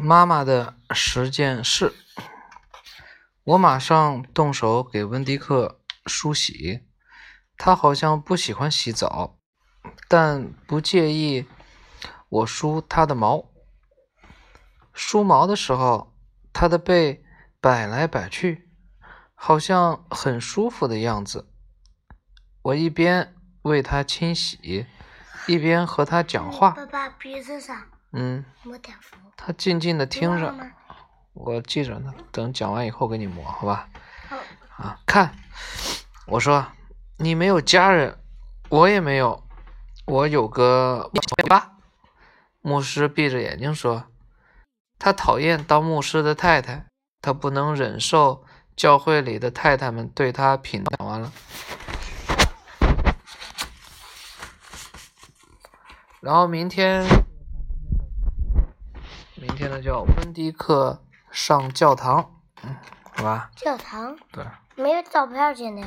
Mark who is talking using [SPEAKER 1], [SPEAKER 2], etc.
[SPEAKER 1] 妈妈的十件事，我马上动手给温迪克梳洗。他好像不喜欢洗澡，但不介意我梳他的毛。梳毛的时候，他的背摆来摆去，好像很舒服的样子。我一边为他清洗，一边和他讲话。
[SPEAKER 2] 爸爸鼻子上，
[SPEAKER 1] 嗯，
[SPEAKER 2] 抹点符。
[SPEAKER 1] 他静静的听着，我记着呢。等讲完以后给你抹，好吧？
[SPEAKER 2] 好，
[SPEAKER 1] 啊，看，我说你没有家人，我也没有，我有个爸。牧师闭着眼睛说，他讨厌当牧师的太太，他不能忍受教会里的太太们对他品。讲完了，然后明天，明天呢叫温迪克上教堂，嗯，好吧？
[SPEAKER 2] 教堂
[SPEAKER 1] 对。
[SPEAKER 2] 没有照片儿现在。